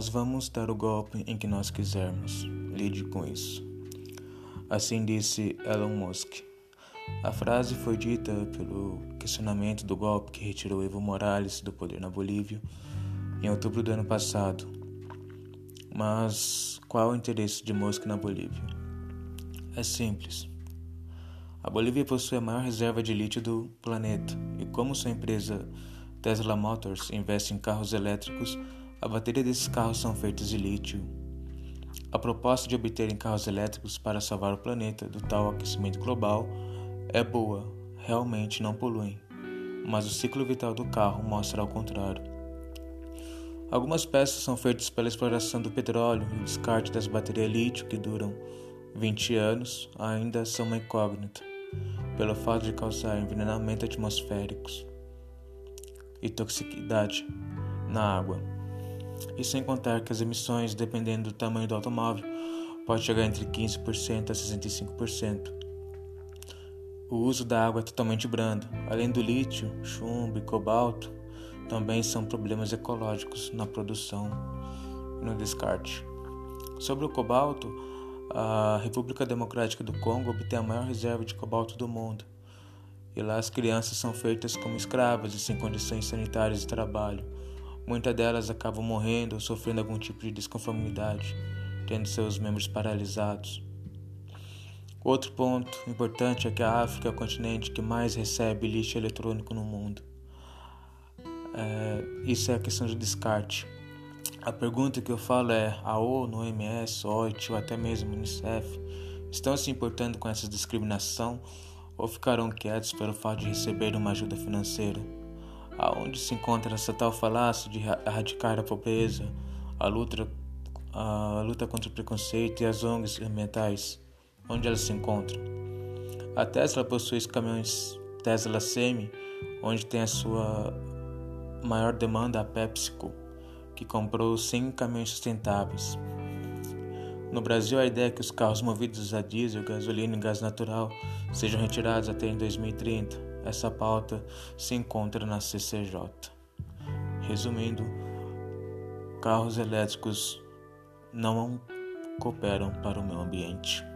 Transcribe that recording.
Nós vamos dar o golpe em que nós quisermos. Lide com isso. Assim disse Elon Musk. A frase foi dita pelo questionamento do golpe que retirou Evo Morales do poder na Bolívia em outubro do ano passado. Mas qual o interesse de Musk na Bolívia? É simples. A Bolívia possui a maior reserva de lítio do planeta e, como sua empresa Tesla Motors investe em carros elétricos, a bateria desses carros são feitas de lítio. A proposta de obterem carros elétricos para salvar o planeta do tal aquecimento global é boa, realmente não poluem, mas o ciclo vital do carro mostra ao contrário. Algumas peças são feitas pela exploração do petróleo e o descarte das baterias lítio que duram 20 anos ainda são uma incógnita pelo fato de causar envenenamento atmosféricos e toxicidade na água. E sem contar que as emissões, dependendo do tamanho do automóvel, pode chegar entre 15% a 65%. O uso da água é totalmente brando. Além do lítio, chumbo e cobalto, também são problemas ecológicos na produção e no descarte. Sobre o cobalto, a República Democrática do Congo obtém a maior reserva de cobalto do mundo. E lá as crianças são feitas como escravas e sem condições sanitárias de trabalho. Muitas delas acabam morrendo ou sofrendo algum tipo de desconformidade, tendo seus membros paralisados. Outro ponto importante é que a África é o continente que mais recebe lixo eletrônico no mundo. É, isso é a questão de descarte. A pergunta que eu falo é: a ONU, OMS, OIT ou até mesmo Unicef estão se importando com essa discriminação ou ficarão quietos pelo fato de receber uma ajuda financeira? Aonde se encontra essa tal falácia de erradicar a pobreza, a luta, a luta contra o preconceito e as ONGs ambientais? Onde elas se encontram? A Tesla possui os caminhões Tesla Semi, onde tem a sua maior demanda a PepsiCo que comprou 100 caminhões sustentáveis. No Brasil, a ideia é que os carros movidos a diesel, gasolina e gás natural sejam retirados até em 2030. Essa pauta se encontra na CCJ. Resumindo, carros elétricos não cooperam para o meio ambiente.